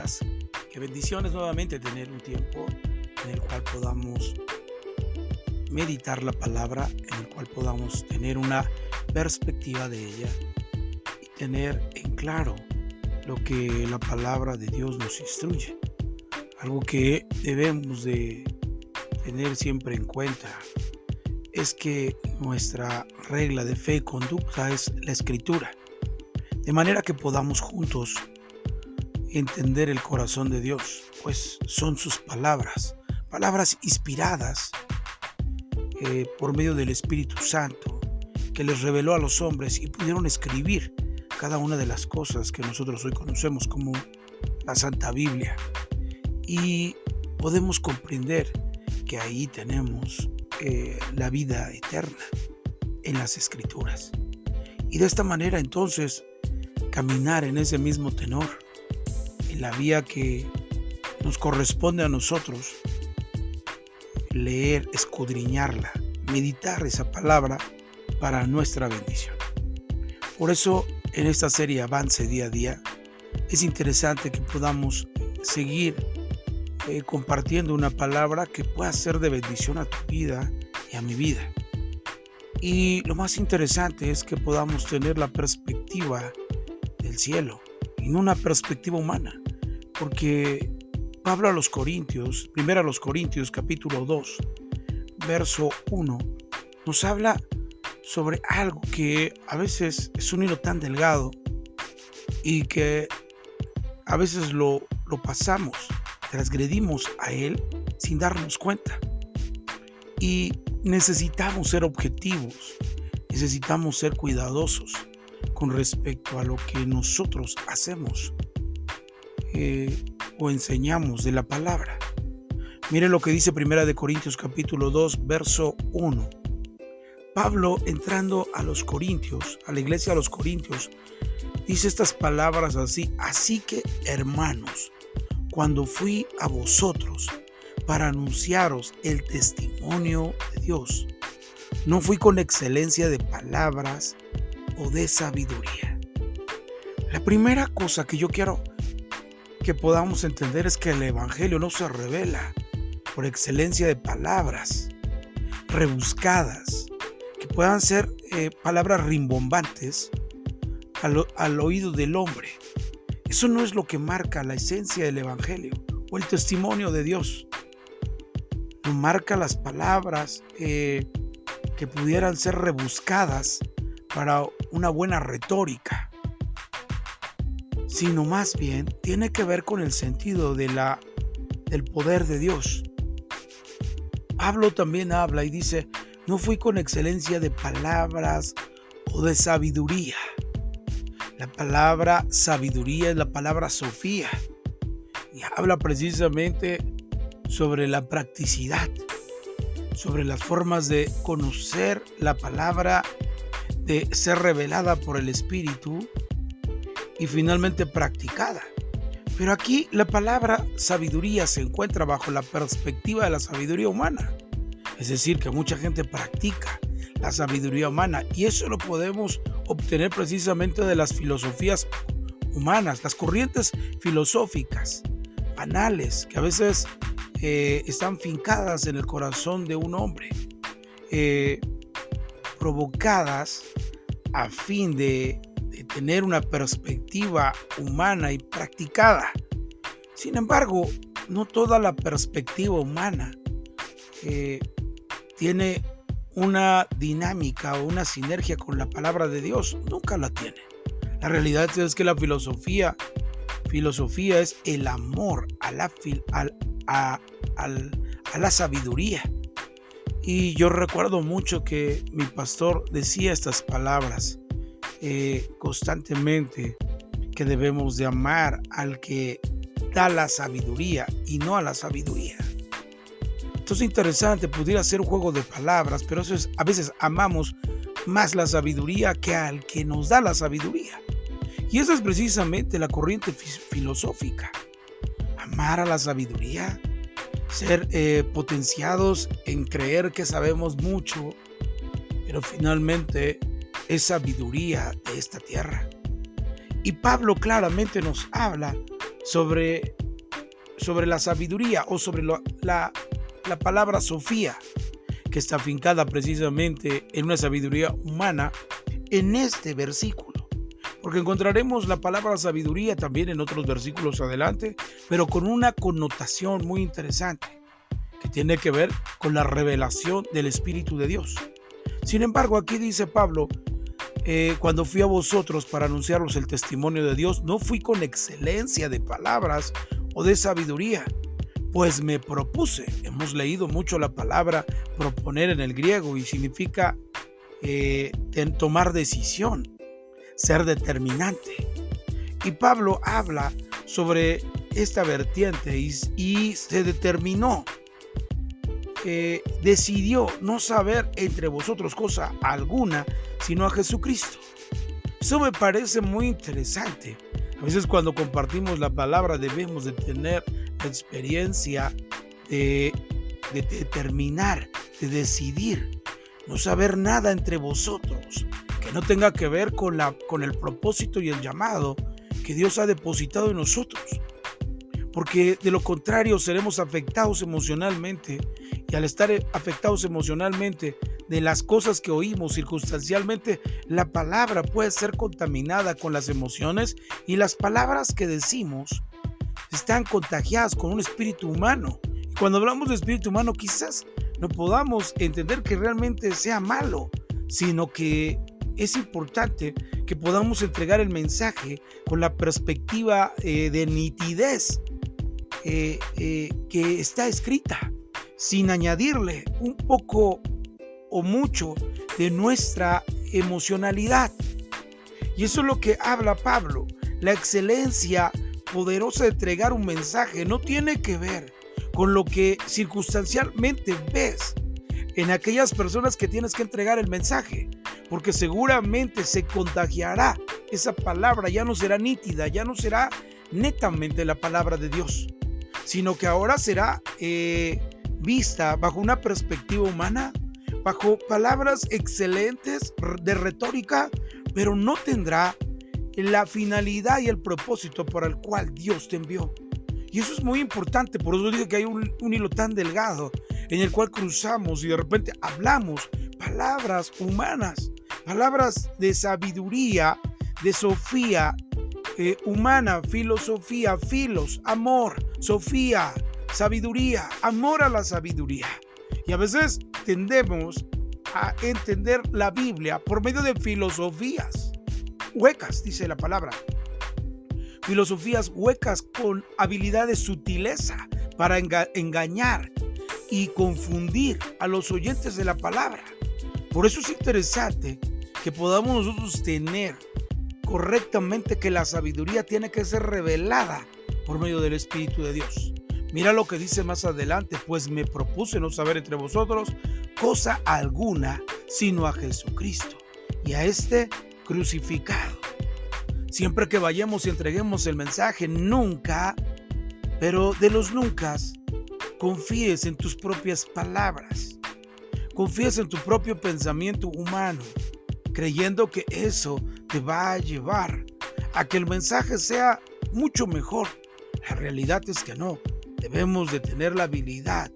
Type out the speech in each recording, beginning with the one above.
días. Qué bendiciones nuevamente tener un tiempo en el cual podamos meditar la palabra, en el cual podamos tener una perspectiva de ella y tener en claro lo que la palabra de Dios nos instruye. Algo que debemos de tener siempre en cuenta es que nuestra regla de fe y conducta es la escritura, de manera que podamos juntos entender el corazón de Dios, pues son sus palabras, palabras inspiradas eh, por medio del Espíritu Santo, que les reveló a los hombres y pudieron escribir cada una de las cosas que nosotros hoy conocemos como la Santa Biblia. Y podemos comprender que ahí tenemos eh, la vida eterna en las escrituras. Y de esta manera entonces caminar en ese mismo tenor la vía que nos corresponde a nosotros, leer, escudriñarla, meditar esa palabra para nuestra bendición. Por eso en esta serie Avance día a día es interesante que podamos seguir eh, compartiendo una palabra que pueda ser de bendición a tu vida y a mi vida. Y lo más interesante es que podamos tener la perspectiva del cielo y no una perspectiva humana porque Pablo a los Corintios, primero a los Corintios capítulo 2, verso 1, nos habla sobre algo que a veces es un hilo tan delgado y que a veces lo, lo pasamos, transgredimos a él sin darnos cuenta. Y necesitamos ser objetivos, necesitamos ser cuidadosos con respecto a lo que nosotros hacemos o enseñamos de la palabra. Mire lo que dice Primera de Corintios capítulo 2, verso 1. Pablo entrando a los Corintios, a la iglesia de los Corintios, dice estas palabras así, así que hermanos, cuando fui a vosotros para anunciaros el testimonio de Dios, no fui con excelencia de palabras o de sabiduría. La primera cosa que yo quiero que podamos entender es que el Evangelio no se revela por excelencia de palabras rebuscadas, que puedan ser eh, palabras rimbombantes al, al oído del hombre. Eso no es lo que marca la esencia del Evangelio o el testimonio de Dios. No marca las palabras eh, que pudieran ser rebuscadas para una buena retórica sino más bien tiene que ver con el sentido de la, del poder de Dios. Pablo también habla y dice, no fui con excelencia de palabras o de sabiduría. La palabra sabiduría es la palabra Sofía y habla precisamente sobre la practicidad, sobre las formas de conocer la palabra, de ser revelada por el Espíritu y finalmente practicada. Pero aquí la palabra sabiduría se encuentra bajo la perspectiva de la sabiduría humana. Es decir, que mucha gente practica la sabiduría humana y eso lo podemos obtener precisamente de las filosofías humanas, las corrientes filosóficas, banales, que a veces eh, están fincadas en el corazón de un hombre, eh, provocadas a fin de tener una perspectiva humana y practicada. Sin embargo, no toda la perspectiva humana eh, tiene una dinámica o una sinergia con la palabra de Dios. Nunca la tiene. La realidad es que la filosofía, filosofía es el amor a la, a, a la sabiduría. Y yo recuerdo mucho que mi pastor decía estas palabras. Eh, constantemente que debemos de amar al que da la sabiduría y no a la sabiduría. Entonces interesante, pudiera ser un juego de palabras, pero eso es, a veces amamos más la sabiduría que al que nos da la sabiduría. Y esa es precisamente la corriente filosófica. Amar a la sabiduría, ser eh, potenciados en creer que sabemos mucho, pero finalmente es sabiduría de esta tierra. Y Pablo claramente nos habla sobre, sobre la sabiduría o sobre la, la palabra Sofía, que está afincada precisamente en una sabiduría humana, en este versículo. Porque encontraremos la palabra sabiduría también en otros versículos adelante, pero con una connotación muy interesante, que tiene que ver con la revelación del Espíritu de Dios. Sin embargo, aquí dice Pablo, eh, cuando fui a vosotros para anunciaros el testimonio de Dios, no fui con excelencia de palabras o de sabiduría, pues me propuse. Hemos leído mucho la palabra proponer en el griego y significa eh, tomar decisión, ser determinante. Y Pablo habla sobre esta vertiente y, y se determinó decidió no saber entre vosotros cosa alguna, sino a Jesucristo. Eso me parece muy interesante. A veces cuando compartimos la palabra debemos de tener experiencia de, de determinar, de decidir, no saber nada entre vosotros que no tenga que ver con, la, con el propósito y el llamado que Dios ha depositado en nosotros. Porque de lo contrario seremos afectados emocionalmente y al estar afectados emocionalmente de las cosas que oímos circunstancialmente, la palabra puede ser contaminada con las emociones y las palabras que decimos están contagiadas con un espíritu humano. Y cuando hablamos de espíritu humano, quizás no podamos entender que realmente sea malo, sino que es importante que podamos entregar el mensaje con la perspectiva eh, de nitidez eh, eh, que está escrita sin añadirle un poco o mucho de nuestra emocionalidad. Y eso es lo que habla Pablo. La excelencia poderosa de entregar un mensaje no tiene que ver con lo que circunstancialmente ves en aquellas personas que tienes que entregar el mensaje, porque seguramente se contagiará. Esa palabra ya no será nítida, ya no será netamente la palabra de Dios, sino que ahora será eh, vista bajo una perspectiva humana, bajo palabras excelentes de retórica, pero no tendrá la finalidad y el propósito para el cual Dios te envió. Y eso es muy importante, por eso digo que hay un, hilo tan delgado en el cual cruzamos y de repente hablamos palabras humanas, palabras de sabiduría, de Sofía, humana, filosofía, filos, amor, Sofía, sabiduría, amor a la sabiduría. Y a veces tendemos a entender la Biblia por medio de filosofías huecas, dice la palabra. Filosofías huecas con habilidad de sutileza para engañar y confundir a los oyentes de la palabra. Por eso es interesante que podamos nosotros tener correctamente que la sabiduría tiene que ser revelada por medio del Espíritu de Dios. Mira lo que dice más adelante, pues me propuse no saber entre vosotros cosa alguna, sino a Jesucristo y a este crucificado. Siempre que vayamos y entreguemos el mensaje, nunca, pero de los nunca, confíes en tus propias palabras. Confíes en tu propio pensamiento humano, creyendo que eso te va a llevar a que el mensaje sea mucho mejor. La realidad es que no. Debemos de tener la habilidad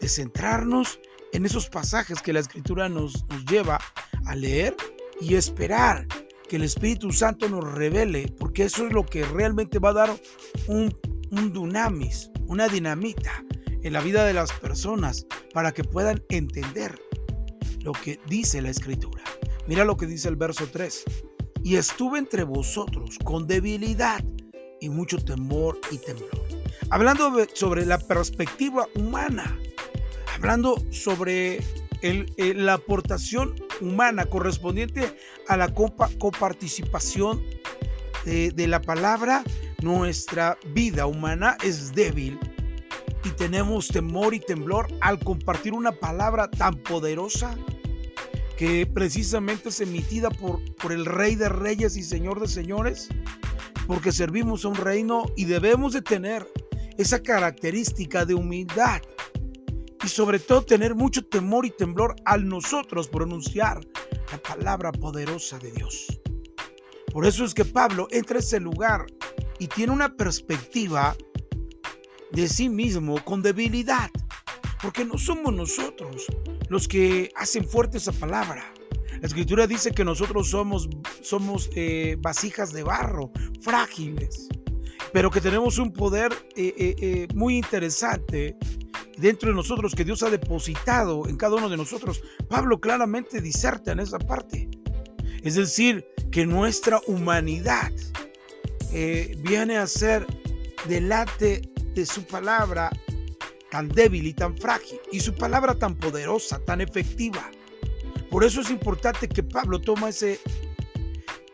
de centrarnos en esos pasajes que la escritura nos, nos lleva a leer y esperar que el Espíritu Santo nos revele, porque eso es lo que realmente va a dar un, un dunamis, una dinamita en la vida de las personas para que puedan entender lo que dice la escritura. Mira lo que dice el verso 3. Y estuve entre vosotros con debilidad y mucho temor y temblor. Hablando sobre la perspectiva humana, hablando sobre la aportación humana correspondiente a la coparticipación de, de la palabra, nuestra vida humana es débil y tenemos temor y temblor al compartir una palabra tan poderosa que precisamente es emitida por, por el Rey de Reyes y Señor de Señores, porque servimos a un reino y debemos de tener esa característica de humildad y sobre todo tener mucho temor y temblor al nosotros pronunciar la palabra poderosa de Dios. Por eso es que Pablo entra a ese lugar y tiene una perspectiva de sí mismo con debilidad, porque no somos nosotros los que hacen fuerte esa palabra. La escritura dice que nosotros somos, somos eh, vasijas de barro, frágiles, pero que tenemos un poder eh, eh, muy interesante dentro de nosotros que Dios ha depositado en cada uno de nosotros. Pablo claramente diserta en esa parte. Es decir, que nuestra humanidad viene a ser delante de su palabra tan débil y tan frágil y su palabra tan poderosa, tan efectiva. Por eso es importante que Pablo toma ese,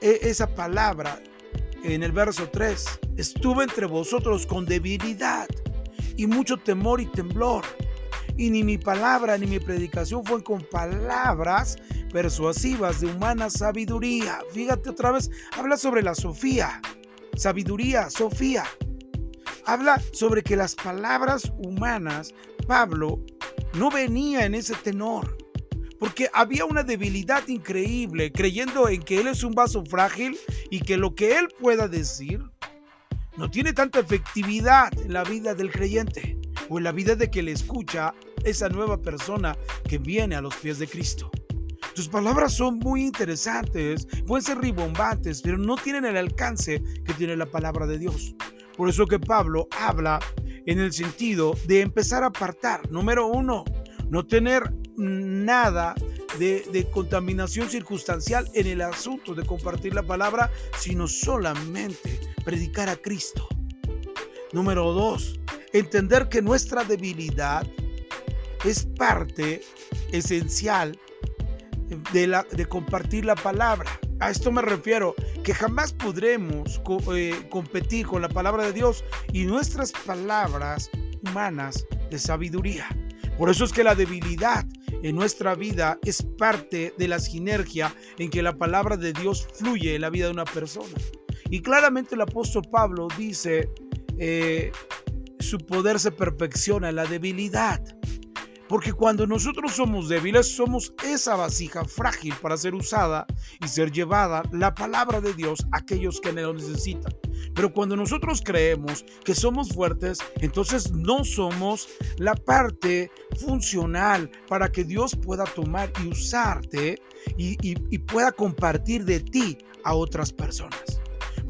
e, esa palabra en el verso 3. Estuve entre vosotros con debilidad y mucho temor y temblor. Y ni mi palabra ni mi predicación fue con palabras persuasivas de humana sabiduría. Fíjate otra vez, habla sobre la Sofía. Sabiduría, Sofía habla sobre que las palabras humanas, Pablo no venía en ese tenor, porque había una debilidad increíble, creyendo en que él es un vaso frágil y que lo que él pueda decir no tiene tanta efectividad en la vida del creyente o en la vida de que le escucha esa nueva persona que viene a los pies de Cristo. Tus palabras son muy interesantes, pueden ser ribombantes, pero no tienen el alcance que tiene la palabra de Dios. Por eso que Pablo habla en el sentido de empezar a apartar, número uno, no tener nada de, contaminación circunstancial en el asunto de compartir la palabra, sino solamente predicar a Cristo. Número dos, entender que nuestra debilidad es parte esencial de, la, de compartir la palabra. A esto me refiero, que jamás podremos eh, competir con la palabra de Dios y nuestras palabras humanas de sabiduría. Por eso es que la debilidad en nuestra vida es parte de la sinergia en que la palabra de Dios fluye en la vida de una persona. Y claramente el apóstol Pablo dice, eh, su poder se perfecciona en la debilidad. Porque cuando nosotros somos débiles, somos esa vasija frágil para ser usada y ser llevada la palabra de Dios a aquellos que lo necesitan. Pero cuando nosotros creemos que somos fuertes, entonces no somos la parte funcional para que Dios pueda tomar y usarte y, y pueda compartir de ti a otras personas.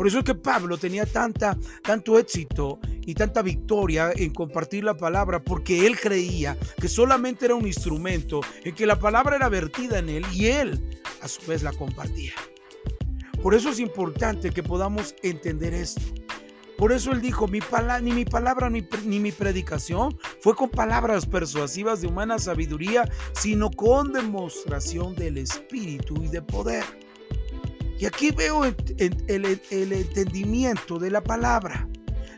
Por eso es que Pablo tenía tanta, tanto éxito y tanta victoria en compartir la palabra, porque él creía que solamente era un instrumento, en que la palabra era vertida en él y él a su vez la compartía. Por eso es importante que podamos entender esto. Por eso él dijo, mi ni mi palabra ni, ni, mi predicación fue con palabras persuasivas de humana sabiduría, sino con demostración del Espíritu y de poder. Y aquí veo el, el entendimiento de la palabra.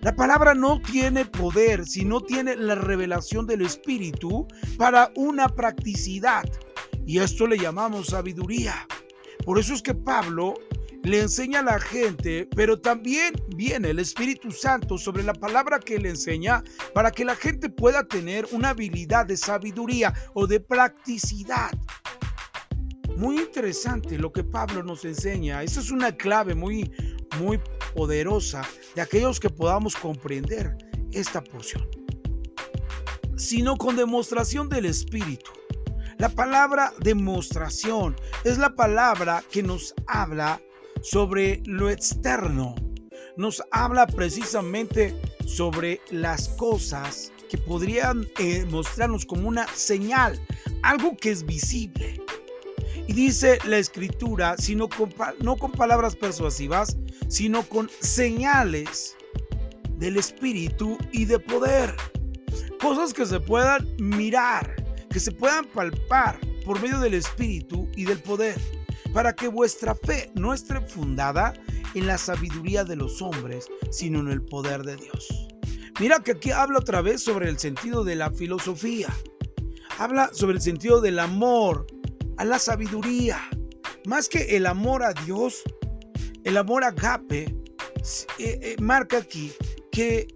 La palabra no tiene poder si no tiene la revelación del Espíritu para una practicidad. Y esto le llamamos sabiduría. Por eso es que Pablo le enseña a la gente, pero también viene el Espíritu Santo sobre la palabra que le enseña para que la gente pueda tener una habilidad de sabiduría o de practicidad. Muy interesante lo que Pablo nos enseña. Esa es una clave muy, muy poderosa de aquellos que podamos comprender esta porción, sino con demostración del Espíritu. La palabra demostración es la palabra que nos habla sobre lo externo. Nos habla precisamente sobre las cosas que podrían eh, mostrarnos como una señal, algo que es visible. Y dice la escritura, sino no con palabras persuasivas, sino con señales del Espíritu y de poder. Cosas que se puedan mirar, que se puedan palpar por medio del Espíritu y del poder, para que vuestra fe no esté fundada en la sabiduría de los hombres, sino en el poder de Dios. Mira que aquí habla otra vez sobre el sentido de la filosofía. Habla sobre el sentido del amor a la sabiduría. Más que el amor a Dios, el amor agape eh, eh, marca aquí que,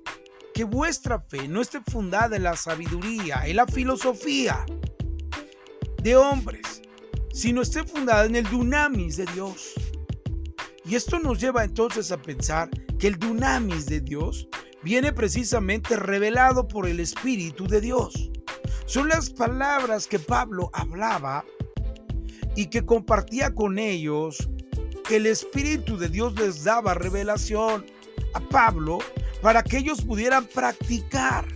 que vuestra fe no esté fundada en la sabiduría, en la filosofía de hombres, sino esté fundada en el dunamis de Dios. Y esto nos lleva entonces a pensar que el dunamis de Dios viene precisamente revelado por el Espíritu de Dios. Son las palabras que Pablo hablaba y que compartía con ellos, que el Espíritu de Dios les daba revelación a Pablo para que ellos pudieran practicar.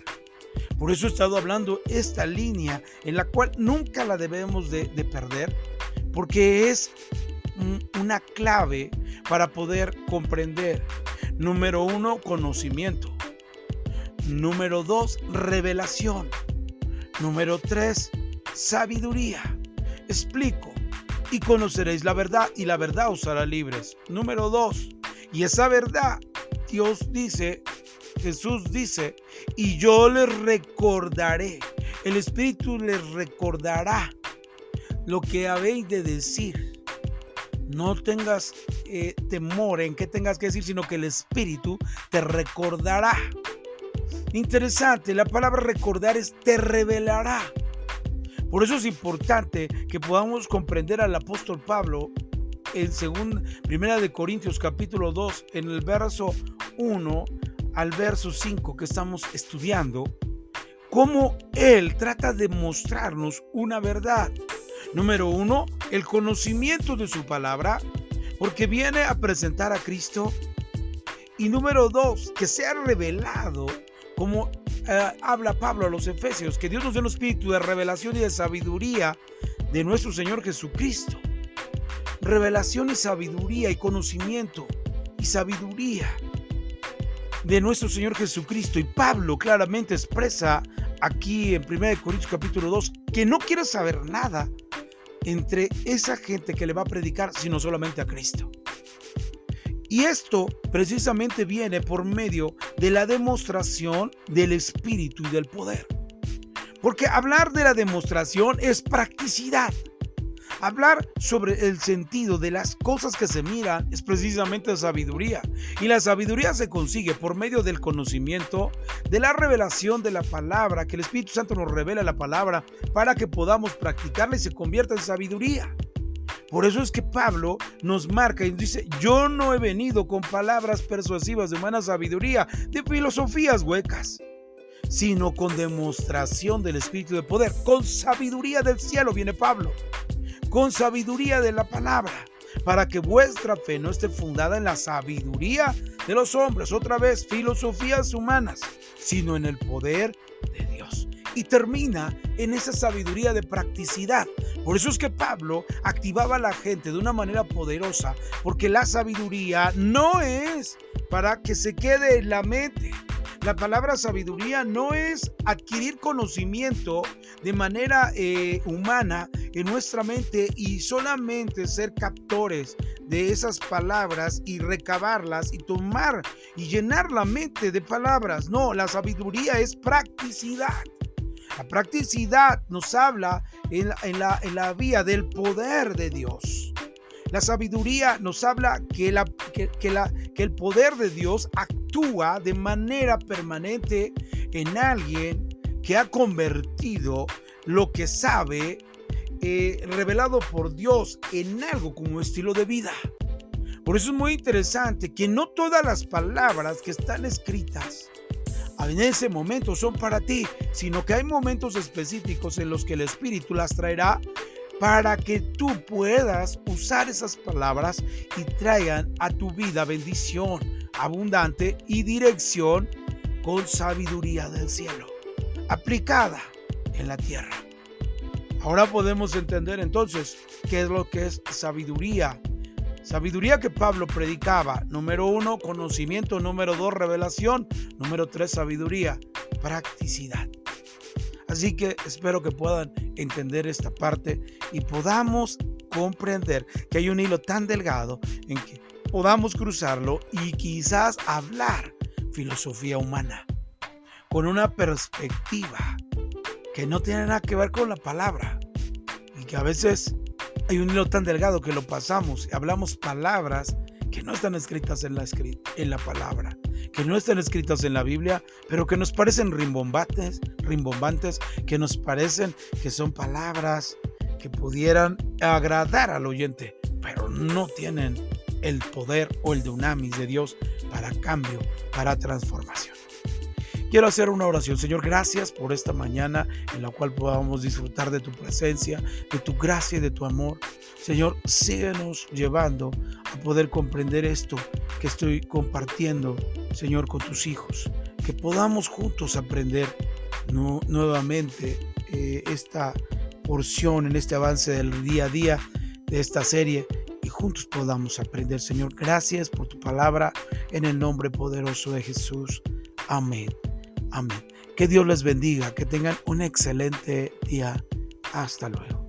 Por eso he estado hablando esta línea en la cual nunca la debemos de, de perder, porque es una clave para poder comprender. Número uno, conocimiento. Número dos, revelación. Número tres, sabiduría. Explico. Y conoceréis la verdad y la verdad os hará libres. Número dos, y esa verdad, Dios dice, Jesús dice, y yo les recordaré. El Espíritu les recordará lo que habéis de decir no tengas eh, temor en qué tengas que decir, sino que el Espíritu te recordará. Interesante, la palabra recordar es te revelará. Por eso es importante que podamos comprender al apóstol Pablo en segunda, primera de Corintios capítulo 2 en el verso 1 al verso 5 que estamos estudiando, cómo él trata de mostrarnos una verdad. Número uno, el conocimiento de su palabra, porque viene a presentar a Cristo. Y número dos, que sea revelado, como eh, habla Pablo a los Efesios, que Dios nos dé un espíritu de revelación y de sabiduría de nuestro Señor Jesucristo. Revelación y sabiduría y conocimiento y sabiduría de nuestro Señor Jesucristo. Y Pablo claramente expresa aquí en 1 Corintios capítulo 2 que no quiere saber nada entre esa gente que le va a predicar, sino solamente a Cristo. Y esto precisamente viene por medio de la demostración del Espíritu y del poder. Porque hablar de la demostración es practicidad. Hablar sobre el sentido de las cosas que se miran es precisamente sabiduría. Y la sabiduría se consigue por medio del conocimiento, de la revelación de la palabra, que el Espíritu Santo nos revela la palabra para que podamos practicarla y se convierta en sabiduría. Por eso es que Pablo nos marca y dice, yo no he venido con palabras persuasivas de humana sabiduría, de filosofías huecas, sino con demostración del Espíritu de poder, con sabiduría del cielo, viene Pablo con sabiduría de la palabra, para que vuestra fe no esté fundada en la sabiduría de los hombres, otra vez, filosofías humanas, sino en el poder. Y termina en esa sabiduría de practicidad. Por eso es que Pablo activaba a la gente de una manera poderosa, porque la sabiduría no es para que se quede en la mente, la palabra sabiduría no es adquirir conocimiento de manera eh, humana en nuestra mente y solamente ser captores de esas palabras y recabarlas y tomar y llenar la mente de palabras. No, la sabiduría es practicidad. La practicidad nos habla en la, en la vía del poder de Dios. La sabiduría nos habla que, la, que, la, que el poder de Dios actúa de manera permanente en alguien que ha convertido lo que sabe eh, revelado por Dios en algo como estilo de vida. Por eso es muy interesante que no todas las palabras que están escritas en ese momento son para ti, sino que hay momentos específicos en los que el Espíritu las traerá para que tú puedas usar esas palabras y traigan a tu vida bendición abundante y dirección con sabiduría del cielo, aplicada en la tierra. Ahora podemos entender entonces qué es lo que es sabiduría. Sabiduría que Pablo predicaba. Número uno, conocimiento. Número dos, revelación. Número tres, sabiduría. Practicidad. Así que espero que puedan entender esta parte y podamos comprender que hay un hilo tan delgado en que podamos cruzarlo y quizás hablar filosofía humana con una perspectiva que no tiene nada que ver con la palabra y que a veces hay un hilo tan delgado que lo pasamos y hablamos palabras que no están escritas en la, en la palabra que no están escritas en la Biblia, pero que nos parecen rimbombantes, rimbombantes, que nos parecen que son palabras que pudieran agradar al oyente, pero no tienen el poder o el dunamis de Dios para cambio, para transformación. Quiero hacer una oración. Señor, gracias por esta mañana en la cual podamos disfrutar de tu presencia, de tu gracia y de tu amor. Señor, síguenos llevando a poder comprender esto que estoy compartiendo, Señor, con tus hijos. Que podamos juntos aprender nuevamente eh, esta porción en este avance del día a día de esta serie y juntos podamos aprender. Señor, gracias por tu palabra en el nombre poderoso de Jesús. Amén. Amén. Que Dios les bendiga, que tengan un excelente día. Hasta luego.